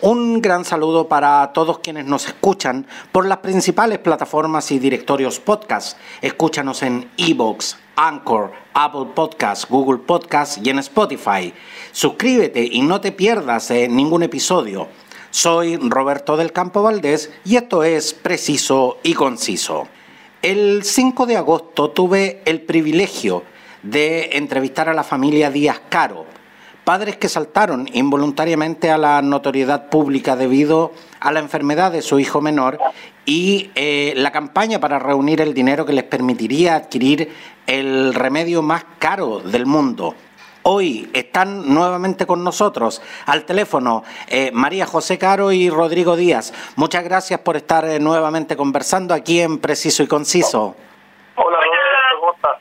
Un gran saludo para todos quienes nos escuchan por las principales plataformas y directorios podcast. Escúchanos en Evox, Anchor, Apple Podcasts, Google Podcasts y en Spotify. Suscríbete y no te pierdas eh, ningún episodio. Soy Roberto del Campo Valdés y esto es Preciso y Conciso. El 5 de agosto tuve el privilegio de entrevistar a la familia Díaz Caro, padres que saltaron involuntariamente a la notoriedad pública debido a la enfermedad de su hijo menor y eh, la campaña para reunir el dinero que les permitiría adquirir el remedio más caro del mundo. Hoy están nuevamente con nosotros al teléfono eh, María José Caro y Rodrigo Díaz. Muchas gracias por estar eh, nuevamente conversando aquí en Preciso y Conciso. Hola, ¿cómo estás?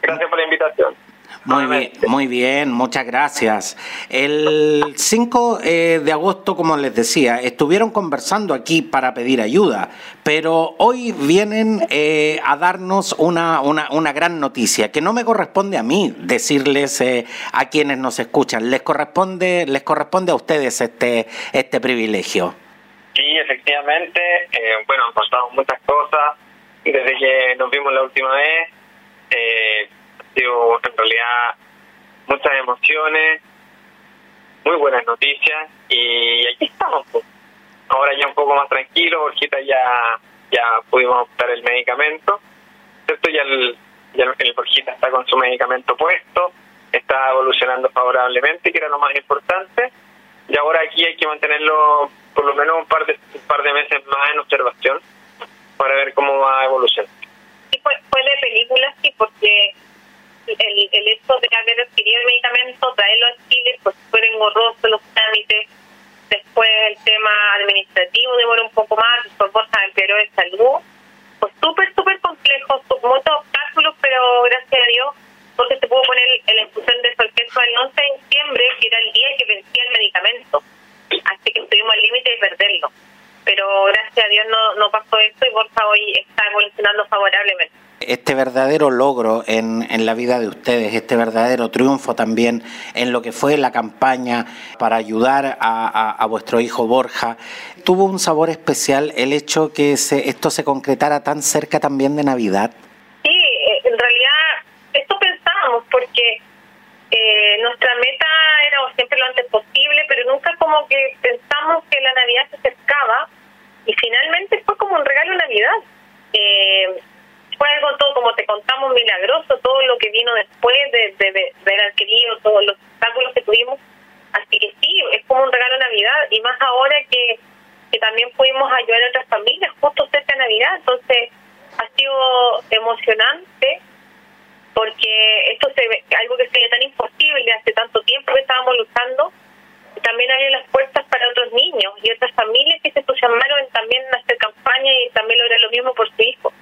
Gracias por la invitación. Muy bien, muy bien, muchas gracias. El 5 eh, de agosto, como les decía, estuvieron conversando aquí para pedir ayuda, pero hoy vienen eh, a darnos una, una, gran noticia, que no me corresponde a mí decirles eh, a quienes nos escuchan, les corresponde, les corresponde a ustedes este, este privilegio. Sí, efectivamente, bueno, han pasado muchas cosas desde que nos vimos la última vez eh, sido en realidad muchas emociones, muy buenas noticias y aquí estamos. Pues. Ahora ya un poco más tranquilo, Borjita ya ya pudimos optar el medicamento, ¿cierto? Ya el, ya el Borjita está con su medicamento puesto, está evolucionando favorablemente, que era lo más importante, y ahora aquí hay que mantenerlo por lo menos un par de, un par de meses más en observación para ver cómo va a evolucionar fue, de película, sí, porque el, el hecho de haber adquirido el medicamento, traerlo a Chile, pues fue engorroso los trámites. Después el tema administrativo demoró un poco más, después Borja empeoró de salud. Pues súper, súper complejo, muchos obstáculos, pero gracias a Dios, porque se pudo poner el infusión de sorqueso el 11 de diciembre, que era el día que vencía el medicamento. Así que estuvimos al límite de perderlo pero gracias a Dios no, no pasó esto y Borja hoy está evolucionando favorablemente. Este verdadero logro en, en, la vida de ustedes, este verdadero triunfo también en lo que fue la campaña para ayudar a, vuestro hijo Borja, tuvo un sabor especial el hecho que se, esto se concretara tan cerca también de Navidad. Sí, eh, en realidad esto pensábamos porque eh, nuestra meta era siempre lo antes posible, pero nunca como que pensamos que la Navidad se acercaba y finalmente fue como un regalo Navidad. Eh, fue algo todo, como te contamos, milagroso, todo lo que vino después de, de, haber adquirido todos los obstáculos que tuvimos. Así que sí, es como un regalo de Navidad y más ahora que, que también pudimos ayudar a otras familias justo cerca de Navidad. Entonces ha sido emocionante porque esto se algo que sería tan imposible hace tanto tiempo que estábamos luchando también abre las puertas para otros niños y otras familias que se llamaron también a hacer campaña y también lograr lo mismo por su hijo.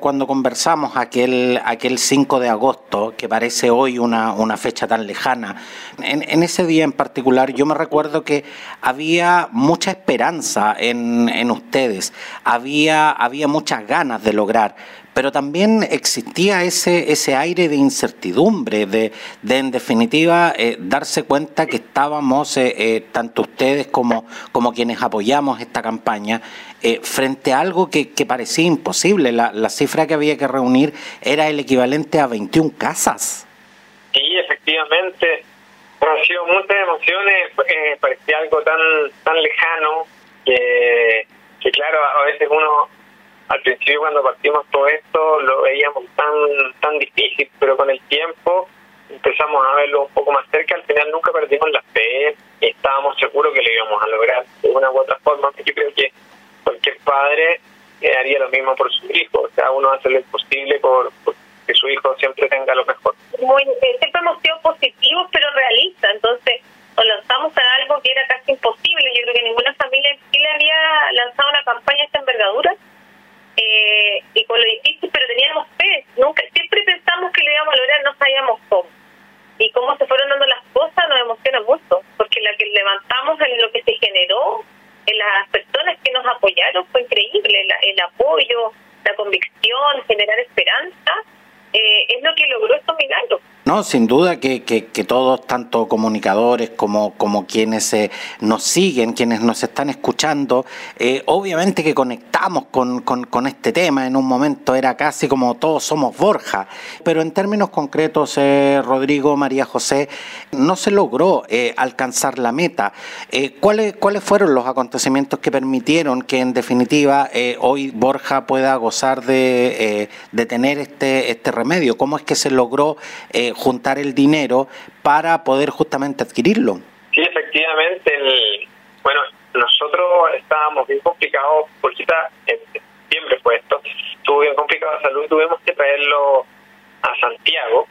Cuando conversamos aquel, aquel 5 de agosto, que parece hoy una, una fecha tan lejana, en, ese día en particular yo me recuerdo que había mucha esperanza en, en ustedes, había, había muchas ganas de lograr, pero también existía ese, ese aire de incertidumbre, de, de en definitiva eh, darse cuenta que estábamos, eh, eh, tanto ustedes como, como quienes apoyamos esta campaña, frente a algo que, que parecía imposible. La, la, cifra que había que reunir era el equivalente a 21 casas. Sí, efectivamente. Han sido muchas emociones, parecía algo tan, tan lejano que, que claro, a veces uno al principio cuando partimos todo esto lo veíamos tan tan difícil, pero con el tiempo empezamos a verlo un poco más cerca, al final nunca perdimos la fe estábamos seguros que lo íbamos a lograr de una u otra forma. Yo creo que cualquier padre eh, haría lo mismo por su hijo, o sea, uno hace lo posible por, que su hijo siempre tenga lo mejor. Muy, eh, siempre hemos sido positivos pero realistas, entonces nos lanzamos a algo que era casi imposible. Yo creo que ninguna familia en Chile había lanzado una campaña de esta envergadura eh, y con lo difícil, pero teníamos fe. Nunca, siempre pensamos que lo íbamos a lograr, no sabíamos cómo. Y cómo se fueron dando las cosas nos emociona mucho, porque la que levantamos en lo que se generó, en las personas que nos apoyaron, fue increíble. el apoyo, la convicción, generar esperanza, eh, es lo que logró estos milagros. No, sin duda que, que, todos, tanto comunicadores como, como quienes eh, nos siguen, quienes nos están escuchando, eh, obviamente que conectamos con, con, este tema. En un momento era casi como todos somos Borja, pero en términos concretos, eh, Rodrigo, María José, no se logró alcanzar la meta. ¿cuáles, ¿Cuáles fueron los acontecimientos que permitieron que en definitiva hoy Borja pueda gozar de, de tener este, este remedio? ¿Cómo es que se logró? juntar el dinero para poder justamente adquirirlo. Sí, efectivamente. El, bueno, nosotros estábamos bien complicados, porque está en septiembre fue esto, estuvo bien complicado de salud, tuvimos que traerlo a Santiago,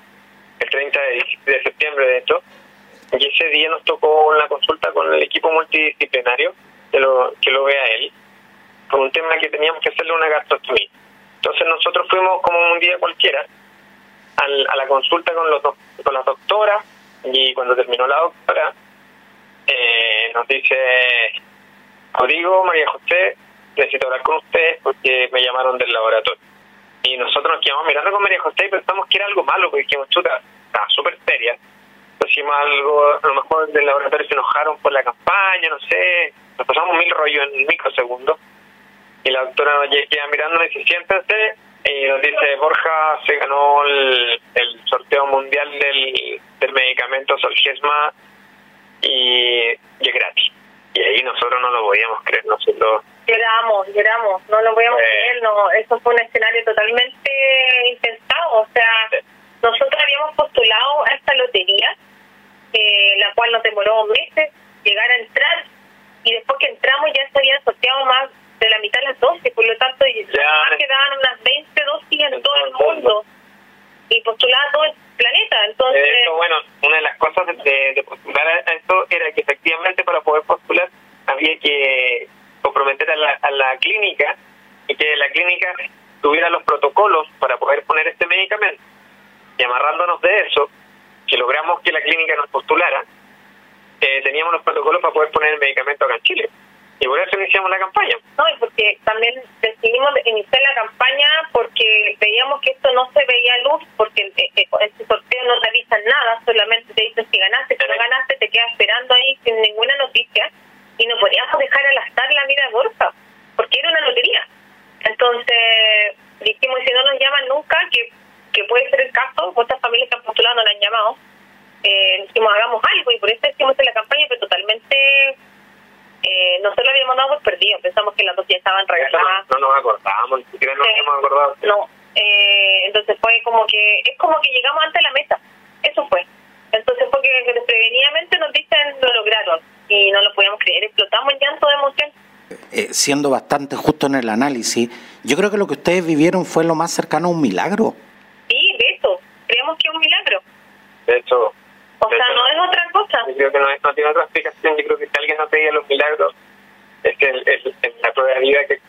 el 30 de, septiembre de hecho, y ese día nos tocó una consulta con el equipo multidisciplinario que lo, que lo vea él, con un tema que teníamos que hacerle una gastrostomía. Entonces nosotros fuimos como un día cualquiera, a la consulta con, los con las doctoras y cuando terminó la doctora eh, nos dice, Rodrigo, María José, necesito hablar con ustedes porque me llamaron del laboratorio. Y nosotros nos quedamos mirando con María José y pensamos que era algo malo porque dijimos, chuta, estaba súper seria. Decimos algo, a lo mejor del laboratorio se enojaron por la campaña, no sé, nos pasamos mil rollos en microsegundos. Y la doctora nos queda mirando y dice, siéntense y nos dice, Borja se ganó el, sorteo mundial del, del medicamento Solgesma y, y es gratis. Y ahí nosotros no lo podíamos creer, nosotros... Lloramos, lloramos, no lo podíamos creer, no, eso fue un escenario totalmente intentado, o sea, nosotros habíamos postulado a esta lotería, eh, la cual nos demoró meses llegar a entrar, y después que entramos ya se habían sorteado más de la mitad de las dosis, por lo tanto ya. quedaban unas 20 dosis en todo el mundo y postulaba todo el planeta. Entonces, bueno, una de las cosas de, postular a esto era que efectivamente para poder postular había que comprometer a la, a la clínica y que la clínica tuviera los protocolos para poder poner este medicamento. Y amarrándonos de eso, que logramos que la clínica nos postulara, eh, teníamos los protocolos para poder poner el medicamento acá en Chile. Y por eso iniciamos la campaña. No, y porque también decidimos iniciar la campaña porque veíamos que esto no se veía luz, porque este sorteo no te avisan nada, solamente te dicen si ganaste, si no ganaste, te quedas esperando ahí sin ninguna noticia. Y no podíamos dejar al azar la vida de Borja, porque era una lotería. Entonces dijimos, si no nos llaman nunca, que, que puede ser el caso, otras familias que han postulado no la han llamado, eh, dijimos, hagamos algo, y por eso hicimos la campaña, pero totalmente eh, nosotros habíamos dado por perdido, pensamos que las dos ya estaban regaladas. No, nos acordábamos, ni siquiera nos habíamos acordado. No, eh, entonces fue como que, es como que llegamos antes de la meta, eso fue. Entonces fue que desprevenidamente nos dicen lo lograron y no lo podíamos creer, explotamos en llanto de emoción. Eh, siendo bastante justo en el análisis, yo creo que lo que ustedes vivieron fue lo más cercano a un milagro. Sí, de eso, creemos que es un milagro. De hecho, o sea, no es otra cosa. Yo creo que no, no tiene otra explicación. Yo creo que si alguien no pedía los milagros, es que es la prueba de vida que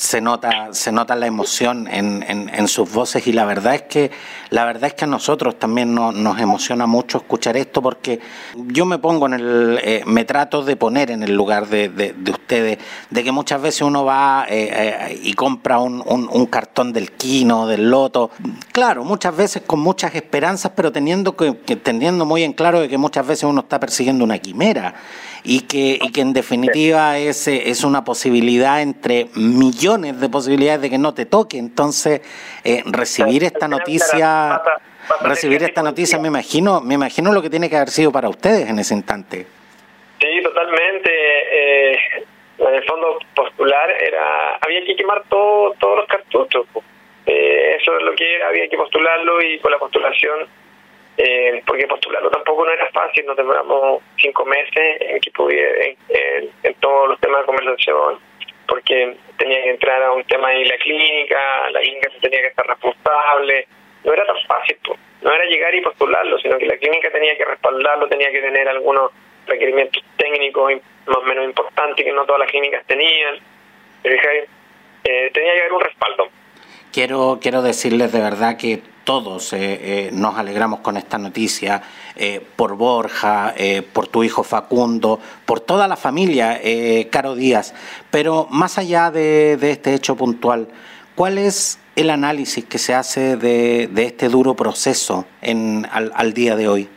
se nota, se nota la emoción en, en, sus voces y la verdad es que la verdad es que a nosotros también nos emociona mucho escuchar esto porque yo me pongo en el, eh, me trato de poner en el lugar de, de, ustedes, de que muchas veces uno va eh, eh, y compra un, un, cartón del Quino, del Loto, claro, muchas veces con muchas esperanzas, pero teniendo que, teniendo muy en claro de que muchas veces uno está persiguiendo una quimera y que, y que en definitiva es, es una posibilidad entre millones de posibilidades de que no te toque. Entonces, eh, recibir esta noticia, recibir esta noticia, me imagino, me imagino lo que tiene que haber sido para ustedes en ese instante. Sí, totalmente. Eh, en el fondo postular era, había que quemar todo, todos los cartuchos. Eh, eso es lo que había que postularlo y con la postulación eh, porque postularlo tampoco no era fácil, nos demoramos cinco meses en, que en, todos los temas de conversación, porque tenía que entrar a un tema de la clínica, la clínica se tenía que estar responsable, no era tan fácil, no era llegar y postularlo, sino que la clínica tenía que respaldarlo, tenía que tener algunos requerimientos técnicos más o menos importantes que no todas las clínicas tenían, eh, tenía que haber un respaldo. Quiero, quiero decirles de verdad que todos eh, eh, nos alegramos con esta noticia, eh, por Borja, por tu hijo Facundo, por toda la familia, Caro Díaz. Pero más allá de, este hecho puntual, ¿cuál es el análisis que se hace de, de este duro proceso en, al, al día de hoy?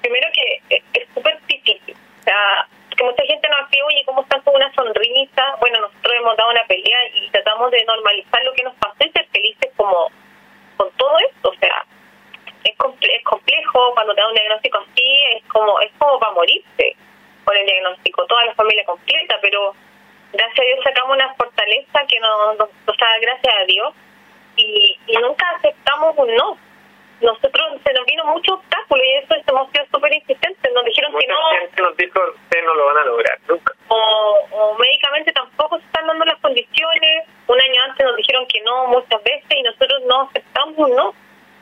Primero que es súper difícil. O sea, que mucha gente nos pide, oye, ¿cómo están con una sonrisa? Bueno, nosotros hemos dado una pelea y tratamos de normalizar lo que nos pasó y ser felices como con todo esto. O sea, es, es complejo cuando te da un diagnóstico así, es como, es como para morirse con el diagnóstico, toda la familia completa, pero gracias a Dios sacamos una fortaleza que nos, nos, nos da gracias a Dios y, y nunca aceptamos un no nosotros se nos vino mucho obstáculo y eso hemos sido súper insistentes. Nos dijeron Mucha que no. gente nos dijo, ustedes no lo van a lograr nunca. O, o médicamente tampoco se están dando las condiciones. Un año antes nos dijeron que no muchas veces y nosotros no aceptamos, no.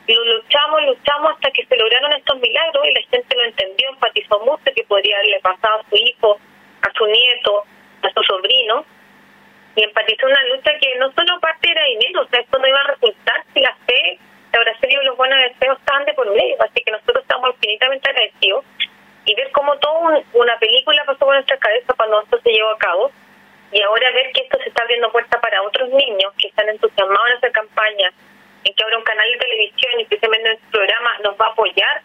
Lo luchamos, luchamos hasta que se lograron estos milagros y la gente lo entendió, empatizó mucho que podría haberle pasado a su hijo, a su nieto, a su sobrino. Y empatizó una lucha que no solo parte era dinero, o sea, esto no iba a resultar si la fe la oración y los buenos deseos estaban de por medio, así que nosotros estamos infinitamente agradecidos y ver cómo toda una película pasó por nuestra cabeza cuando esto se llevó a cabo. Y ahora ver que esto se está abriendo puerta para otros niños que están entusiasmados en esta campaña, en que ahora un canal de televisión y especialmente en este programa nos va a apoyar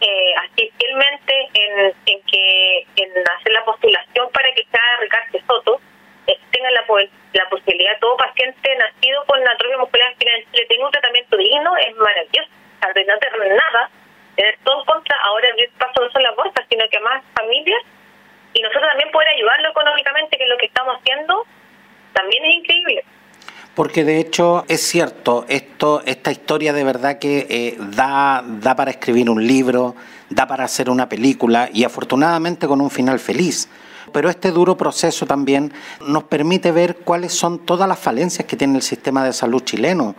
eh, así fielmente en, que en hacer la postulación para que sea Ricardo Soto eh, tengan la, la posibilidad, todo paciente nacido con atrofia muscular espinal le tenga un tratamiento digno, es maravilloso. Al de no tener nada, tener todo contra, ahora abrir paso no solo las bolsas, sino que más familias, y nosotros también poder ayudarlo económicamente, que es lo que estamos haciendo, también es increíble. Porque de hecho es cierto, esto, esta historia de verdad que eh, da, da para escribir un libro, da para hacer una película y afortunadamente con un final feliz pero este duro proceso también nos permite ver cuáles son todas las falencias que tiene el sistema de salud chileno.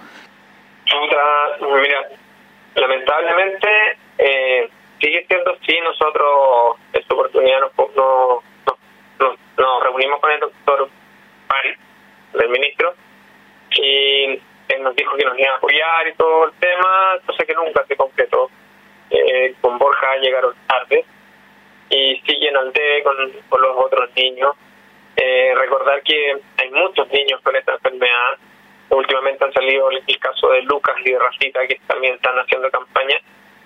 Mira, lamentablemente eh, sigue siendo así. Nosotros, esta oportunidad, nos, nos, nos, reunimos con el doctor Paris, del ministro, y él nos dijo que nos iba a apoyar y todo el tema, cosa que nunca se completó. Eh, con Borja llegaron tarde y siguen al debe con, con los otros niños. Eh, recordar que hay muchos niños con esta enfermedad. Últimamente han salido el, caso de Lucas y de Rafita, que también están haciendo campaña,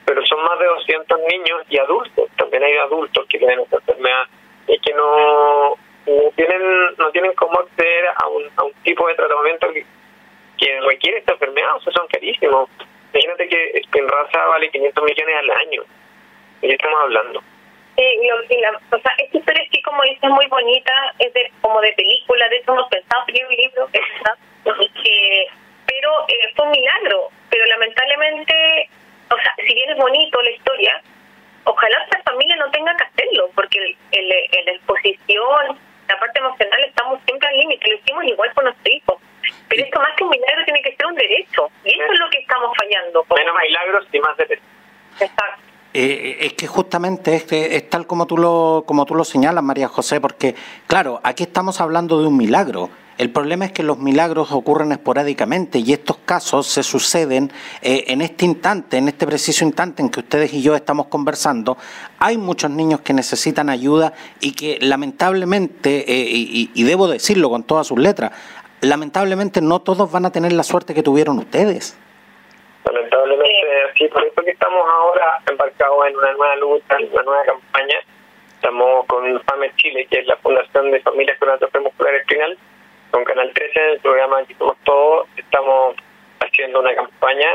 pero son más de 200 niños y adultos. También hay adultos que tienen esta enfermedad y que no, no tienen no tienen cómo acceder a un, a un tipo de tratamiento que, que requiere esta enfermedad. O sea, son carísimos. Imagínate que Spinraza vale 500 millones al año. ¿De qué estamos hablando? Y la, o sea, esta historia sí, como dices, muy bonita, es de, como de película, de hecho hemos pensado en un libro, que, pero eh, fue un milagro, pero lamentablemente, o sea, si bien es bonito la historia, ojalá esta familia no tenga que hacerlo, porque el la exposición, la parte emocional, estamos siempre al límite, lo hicimos igual con nuestro hijo. Pero esto más que un milagro tiene que ser un derecho, y eso es lo que estamos fallando. Menos milagros y más derechos. Exacto. Eh, es que justamente es, que es tal como tú lo como tú lo señalas, María José, porque claro, aquí estamos hablando de un milagro. El problema es que los milagros ocurren esporádicamente y estos casos se suceden eh, en este instante, en este preciso instante en que ustedes y yo estamos conversando. Hay muchos niños que necesitan ayuda y que lamentablemente, eh, y, y debo decirlo con todas sus letras, lamentablemente no todos van a tener la suerte que tuvieron ustedes. Lamentablemente así, por eso que estamos ahora embarcados en una nueva lucha, en una nueva campaña. Estamos con FAME Chile, que es la Fundación de Familias con Atrofia Muscular Espinal, con Canal 13, en el programa Aquí Somos Todos, estamos haciendo una campaña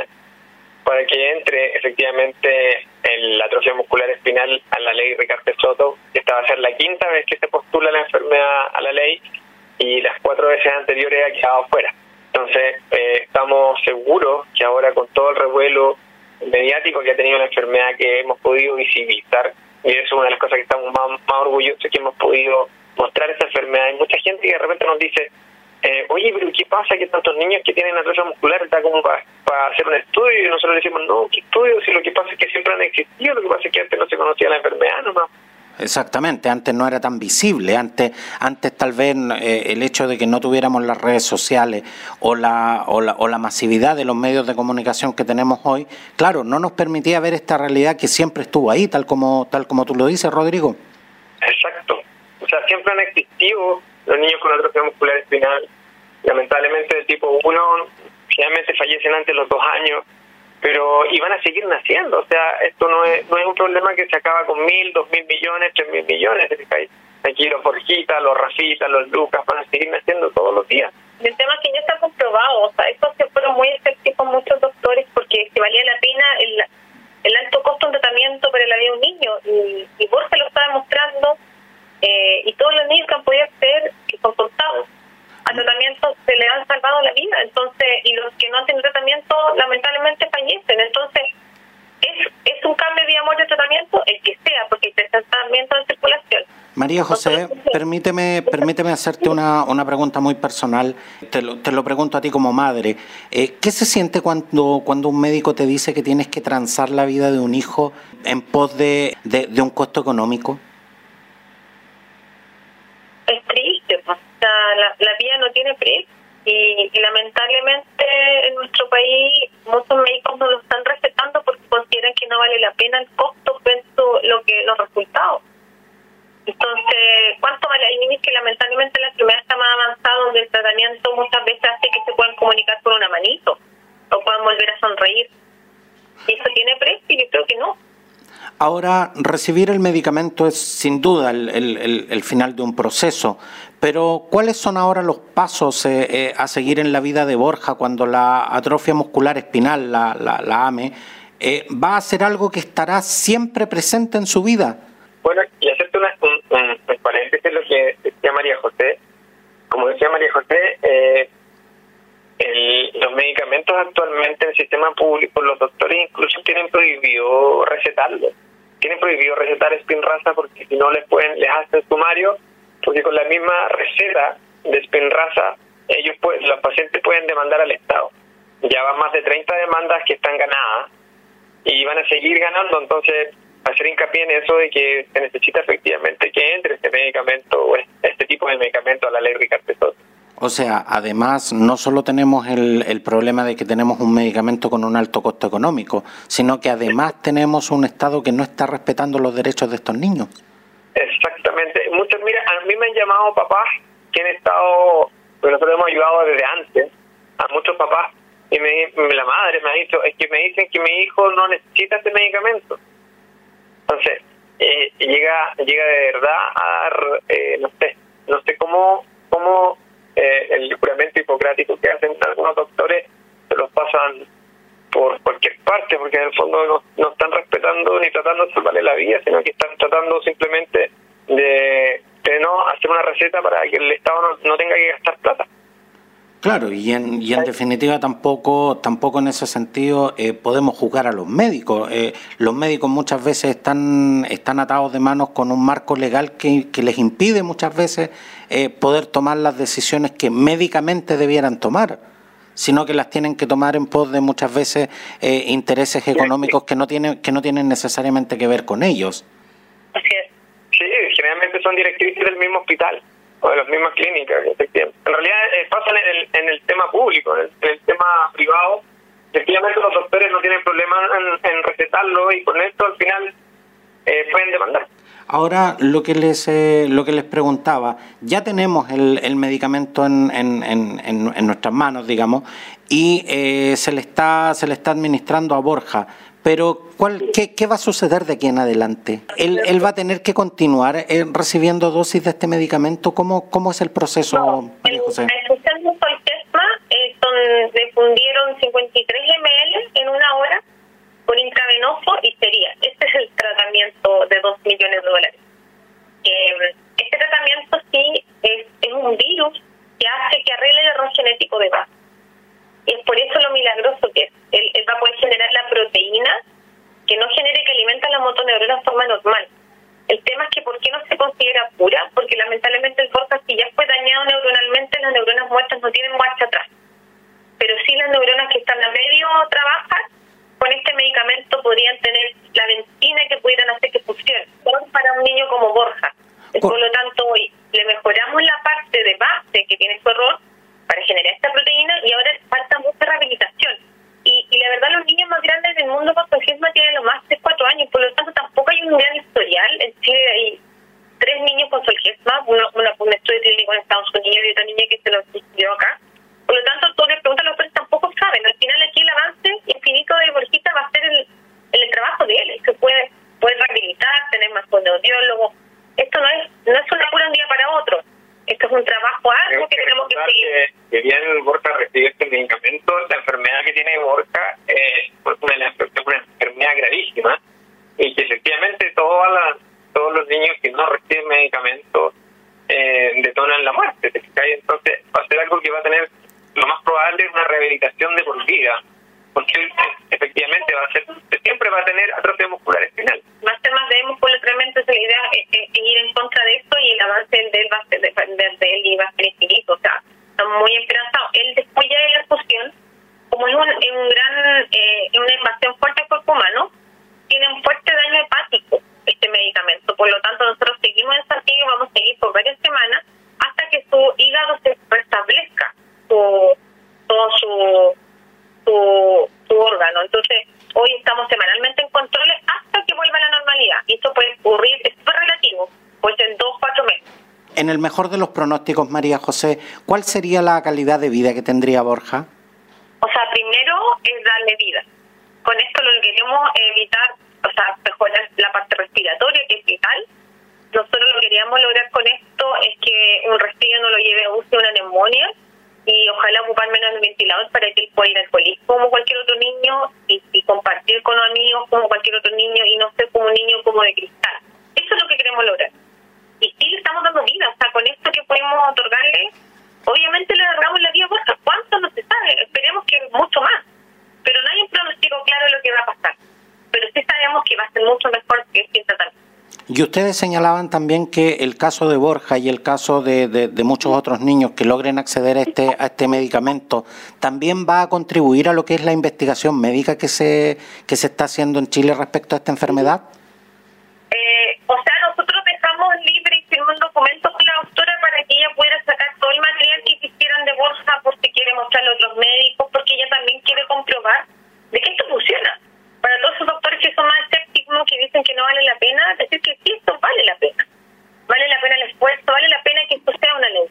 para que entre efectivamente el, la atrofia muscular espinal a la ley Ricardo Soto. Esta va a ser la quinta vez que se postula la enfermedad a la ley y las cuatro veces anteriores ha quedado fuera. Entonces, eh, estamos seguros que ahora con todo el revuelo mediático que ha tenido la enfermedad que hemos podido visibilizar, y eso es una de las cosas que estamos más, más orgullosos que hemos podido mostrar esta enfermedad. Hay mucha gente que de repente nos dice, eh, oye, pero ¿qué pasa que tantos niños que tienen atrofia muscular está como para, para hacer un estudio? Y nosotros decimos, no, ¿qué estudio? Si lo que pasa es que siempre han existido, lo que pasa es que antes no se conocía la enfermedad nomás. Exactamente, antes no era tan visible, antes, antes tal vez eh, el hecho de que no tuviéramos las redes sociales o la, o, la, o la masividad de los medios de comunicación que tenemos hoy, claro, no nos permitía ver esta realidad que siempre estuvo ahí, tal como, tal como tú lo dices, Rodrigo. Exacto, o sea, siempre han existido los niños con atrofia muscular espinal, lamentablemente de tipo 1 generalmente fallecen antes de los dos años, pero iban a seguir naciendo. O sea, esto no es, no es un problema que se acaba con mil, dos mil millones, tres mil millones. Aquí los Borjitas, los Rafitas, los Lucas van a seguir naciendo todos los días. El tema es que ya está comprobado, o sea, esto se fueron muy escépticos muchos doctores porque si valía la pena el, el alto costo de tratamiento para la vida de un niño. Y, y Borja lo está demostrando, eh, y todos los niños que han podido ser, que son contados, a tratamiento se le han salvado la vida. Entonces, y los que no han tenido tratamiento, lamentablemente fallecen. Entonces, es, es un cambio de amor de tratamiento, el que sea, porque hay tratamiento en circulación. María José, permíteme, permíteme hacerte una, una pregunta muy personal. Te lo, te lo pregunto a ti como madre. Eh, ¿Qué se siente cuando, cuando un médico te dice que tienes que transar la vida de un hijo en pos de, de, un costo económico? Es triste, pues. la, la vida no tiene precio. Y, lamentablemente en nuestro país muchos médicos no lo están recetando porque consideran que no vale la pena el costo lo que los resultados. Entonces, ¿cuánto vale? Hay niños que lamentablemente la enfermedad está más avanzada donde el tratamiento muchas veces hace que se puedan comunicar con una manito o puedan volver a sonreír. ¿Y eso tiene precio? Yo creo que no. Ahora, recibir el medicamento es sin duda el, el, el, final de un proceso, pero ¿cuáles son ahora los pasos eh, eh, a seguir en la vida de Borja cuando la atrofia muscular espinal, la, la, la AME, eh, va a ser algo que estará siempre presente en su vida? Bueno, y hacerte una, un, un, paréntesis lo que decía María José. Como decía María José, eh, el, los medicamentos actualmente en el sistema público, los doctores incluso tienen prohibido recetarlos. Tienen prohibido recetar Spinraza porque si no les pueden les hacen sumario, porque con la misma receta de Spinraza ellos los pacientes pueden demandar al Estado. Ya van más de 30 demandas que están ganadas y van a seguir ganando, entonces hacer hincapié en eso de que se necesita efectivamente que entre este medicamento o este tipo de medicamento a la ley Ricardo. O sea, además, no solo tenemos el, el, problema de que tenemos un medicamento con un alto costo económico, sino que además tenemos un Estado que no está respetando los derechos de estos niños. Exactamente. Muchos, mira, a mí me han llamado papás que han estado, nosotros hemos ayudado desde antes a muchos papás, y me, la madre me ha dicho, es que me dicen que mi hijo no necesita este medicamento. Entonces, eh, llega llega de verdad a dar, eh, no sé, no sé cómo, cómo eh, el juramento hipocrático que hacen algunos doctores se los pasan por cualquier parte, porque en el fondo no, no están respetando ni tratando de salvarle la vida, sino que están tratando simplemente de, de no hacer una receta para que el Estado no, no tenga que gastar plata. Claro, y en, y en definitiva tampoco, tampoco en ese sentido eh, podemos juzgar a los médicos. Eh, los médicos muchas veces están, están atados de manos con un marco legal que, que les impide muchas veces eh, poder tomar las decisiones que médicamente debieran tomar, sino que las tienen que tomar en pos de muchas veces eh, intereses económicos que no tienen, que no tienen necesariamente que ver con ellos. Así es. Sí, generalmente son directrices del mismo hospital o de las mismas clínicas. En realidad eh, pasa en el, en el tema público, en el, tema privado. Efectivamente los doctores no tienen problema en, en recetarlo y con esto al final eh, pueden demandar. Ahora lo que les eh, lo que les preguntaba, ya tenemos el, el medicamento en, en, en, en, nuestras manos, digamos, y eh, se le está se le está administrando a Borja. Pero, ¿cuál, qué, ¿qué va a suceder de aquí en adelante? ¿Él, él va a tener que continuar eh, recibiendo dosis de este medicamento? ¿Cómo, cómo es el proceso, no, María José? Escuchando Soltesma, eh, son, difundieron 53 ml en una hora por intravenoso y sería. Este es el tratamiento de 2 millones de dólares. Eh, este tratamiento sí es, es un virus que hace que arregle el error genético de base. Y es por eso lo milagroso que es. Él, él va a poder generar la proteína que no genere que alimenta la motoneurona de forma normal. El tema es que ¿por qué no se considera pura? Porque lamentablemente el Borja, si ya fue dañado neuronalmente, las neuronas muertas no tienen marcha atrás. Pero sí las neuronas que están a medio trabajan, con este medicamento podrían tener la benzina que pudieran hacer que funcione. Para un niño como Borja. Por lo tanto, hoy le mejoramos la parte de base que tiene su error para generar esta proteína y ahora falta mucha rehabilitación. Y, y la verdad los niños más grandes del mundo con Angiosma tienen los más de 4 años, por lo tanto tampoco hay un gran historial. En Chile hay tres niños con Solgesma, uno, uno un estudio clínico en Estados Unidos y otra niña que se lo dio acá. Por lo tanto, todas las preguntas los padres tampoco saben. Al final aquí el avance infinito de Borjita va a ser el, el trabajo de él, que puede, puede rehabilitar, tener más fonoaudiólogos. Esto no es, no es una cura un día para otro. Esto es un trabajo algo que, tenemos que seguir. Que, bien Borja recibe este medicamento, la enfermedad que tiene Borja es una, una enfermedad gravísima y que efectivamente todas las, todos los niños que no reciben medicamentos eh, detonan la muerte. Entonces va a ser algo que va a tener lo más probable una rehabilitación de por vida porque efectivamente va a ser siempre va a tener atrofia muscular espinal. Va a ser más de músculo tremendo, la idea es, ir en contra de esto y el avance de él va a ser depender de él y va a ser infinito. O sea, estamos muy esperanzados. Él después ya de la fusión, como es un, un gran, eh, una invasión fuerte al cuerpo humano, tiene un fuerte daño hepático este medicamento. Por lo tanto, nosotros seguimos en Santiago y vamos a seguir por varias semanas hasta que su hígado se restablezca su, todo su su, órgano. Entonces, hoy estamos semanalmente en controles hasta que vuelva a la normalidad. Y esto puede ocurrir, es súper relativo, pues en dos, cuatro meses. En el mejor de los pronósticos, María José, ¿cuál sería la calidad de vida que tendría Borja? O sea, primero es darle vida. Con esto lo que queremos evitar, o sea, mejorar la parte respiratoria, que es vital. Nosotros lo que queríamos lograr con esto es que un resfriado no lo lleve a UCI una neumonía y ojalá ocupar menos el ventilador para que él pueda ir al colegio como cualquier otro niño y, compartir con amigos como cualquier otro niño y no ser como un niño como de cristal. Eso es lo que queremos lograr. Y sí le estamos dando vida, o podemos otorgarle, obviamente le agarramos la vida a ¿Cuánto no se sabe? Esperemos que mucho más. Pero no hay un pronóstico claro de lo que va a pasar. Pero sí sabemos que va a ser mucho mejor que sin tratamiento. Y ustedes señalaban también que el caso de Borja y el caso de, de, muchos otros niños que logren acceder a este, a este medicamento también va a contribuir a lo que es la investigación médica que se, que se está haciendo en Chile respecto a esta enfermedad. Mostrarlo a otros médicos, porque ella también quiere comprobar de que esto funciona. Para todos esos doctores que son más que dicen que no vale la pena, decir que sí, esto vale la pena. Vale la pena el esfuerzo, vale la pena que esto sea una ley.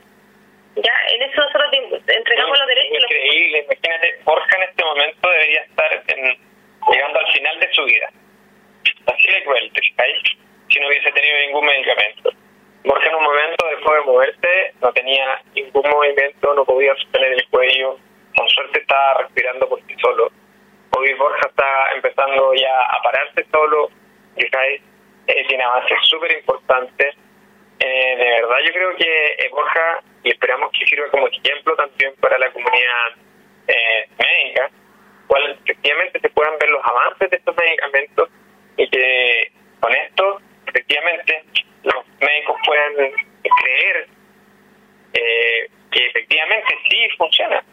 Ya, en eso nosotros entregamos los derechos. Increíble, imagínate, Borja en este momento debería estar llegando al final de su vida. Así de cruel, Si no hubiese tenido ningún medicamento. Borja en un momento dejó de moverse, no tenía ningún movimiento, no podía sostener el cuello, con suerte estaba respirando por sí solo. Hoy Borja está empezando ya a pararse solo, eh, tiene avances súper importantes. Eh, de verdad, yo creo que eh, Borja, y esperamos que sirva como ejemplo también para la comunidad eh, médica, cual efectivamente se puedan ver los avances de estos medicamentos y que con esto, efectivamente, médicos puedan creer que efectivamente sí funciona.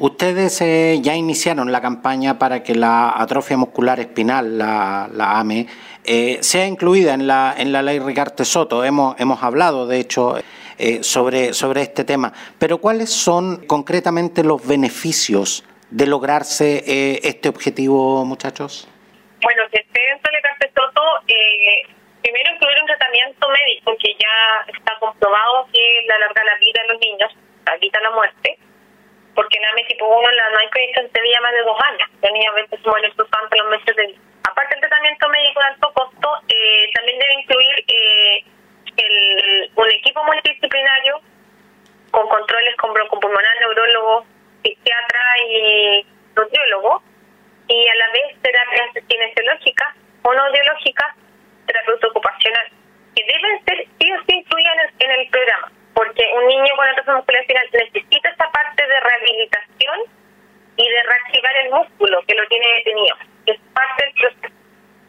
Ustedes eh, ya iniciaron la campaña para que la atrofia muscular espinal, la, AME, eh, sea incluida en la, en la ley Ricarte Soto. Hemos, hemos hablado, de hecho, eh, sobre, sobre este tema. Pero ¿cuáles son concretamente los beneficios de lograrse este objetivo, muchachos? Bueno, que esté dentro de Ricarte Soto, primero incluir un tratamiento médico que ya está comprobado que le alarga la vida a los niños, evita la muerte porque en AME tipo 1 la no hay predicción de vida más de dos años. Tenía veces mueren sus los meses de Aparte del tratamiento médico de alto costo, eh, también debe incluir eh, el, un equipo multidisciplinario con controles con broncopulmonar, neurólogo, psiquiatra y nutriólogo, y a la vez terapias kinesiológicas o no biológicas, terapeuta ocupacional, que deben ser sí o sí incluidas en el programa porque un niño con atrofia muscular espinal necesita esa parte de rehabilitación y de reactivar el músculo que lo tiene detenido. Es parte del proceso.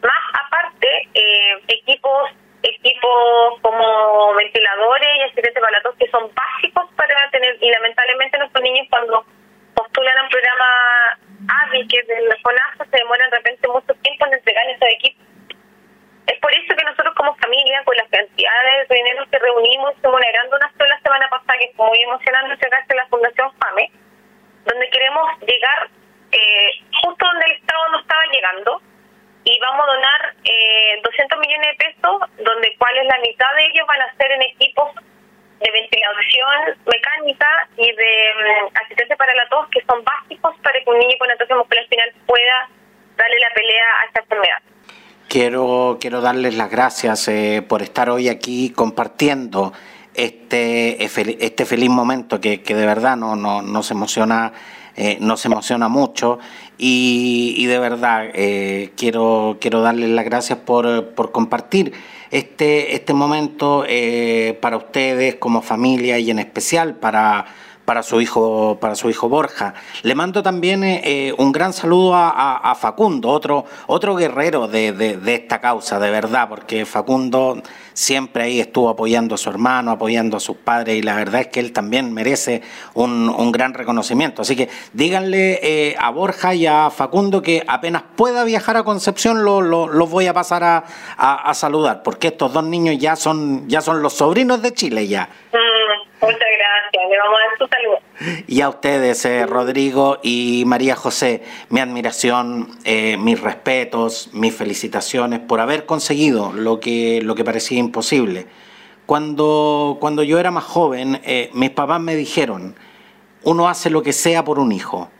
Más aparte, eh, equipos equipos como ventiladores y asistentes palatos que son básicos para mantener, y lamentablemente nuestros niños cuando postulan a un programa AVI, que es del FONASA, se demoran de repente mucho tiempo en entregar esos equipos es por eso que nosotros como familia, con las cantidades de dinero que reunimos, estamos generando una sola semana pasada que fue muy emocionante entregarse a la Fundación FAME, donde queremos llegar eh, justo donde el Estado no estaba llegando y vamos a donar eh, 200 millones de pesos, donde cuales la mitad de ellos van a ser en equipos de ventilación mecánica y de mm, asistencia para la tos, que son básicos para que un niño con atrofia muscular espinal pueda darle la pelea a esta enfermedad. Quiero, darles las gracias eh, por estar hoy aquí compartiendo este, este feliz momento que, de verdad no, no, nos emociona. Eh, nos emociona mucho y, de verdad eh, quiero, quiero darles las gracias por, por compartir este, este momento para ustedes como familia y en especial para, para su hijo, para su hijo Borja. Le mando también eh, un gran saludo a, Facundo, otro, otro guerrero de, esta causa, de verdad, porque Facundo siempre ahí estuvo apoyando a su hermano, apoyando a sus padres, y la verdad es que él también merece un, gran reconocimiento. Así que díganle eh, a Borja y a Facundo que apenas pueda viajar a Concepción, los lo, voy a pasar a, saludar, porque estos dos niños ya son, ya son los sobrinos de Chile ya. Le vamos a dar su saludo. Y a ustedes, eh, Rodrigo y María José, mi admiración, eh, mis respetos, mis felicitaciones por haber conseguido lo que, lo que parecía imposible. Cuando, cuando yo era más joven, eh, mis papás me dijeron, uno hace lo que sea por un hijo.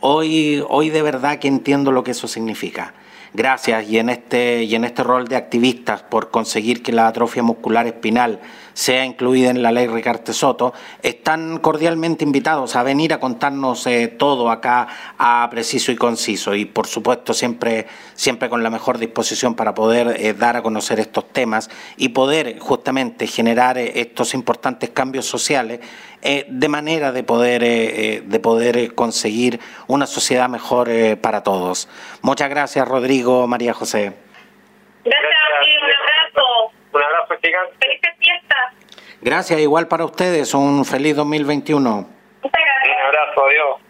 Hoy, hoy de verdad que entiendo lo que eso significa. Gracias. Y en este, y en este rol de activistas por conseguir que la atrofia muscular espinal sea incluida en la ley Ricarte Soto, están cordialmente invitados a venir a contarnos eh, todo acá a preciso y conciso. Y por supuesto siempre, siempre con la mejor disposición para poder eh, dar a conocer estos temas y poder justamente generar eh, estos importantes cambios sociales de manera de poder, de poder conseguir una sociedad mejor para todos. Muchas gracias Rodrigo, contigo, María José. Gracias, Gracias. un abrazo. Un abrazo gigante. Felices fiestas. Gracias, igual para ustedes, un feliz 2021. Gracias. Un abrazo, adiós.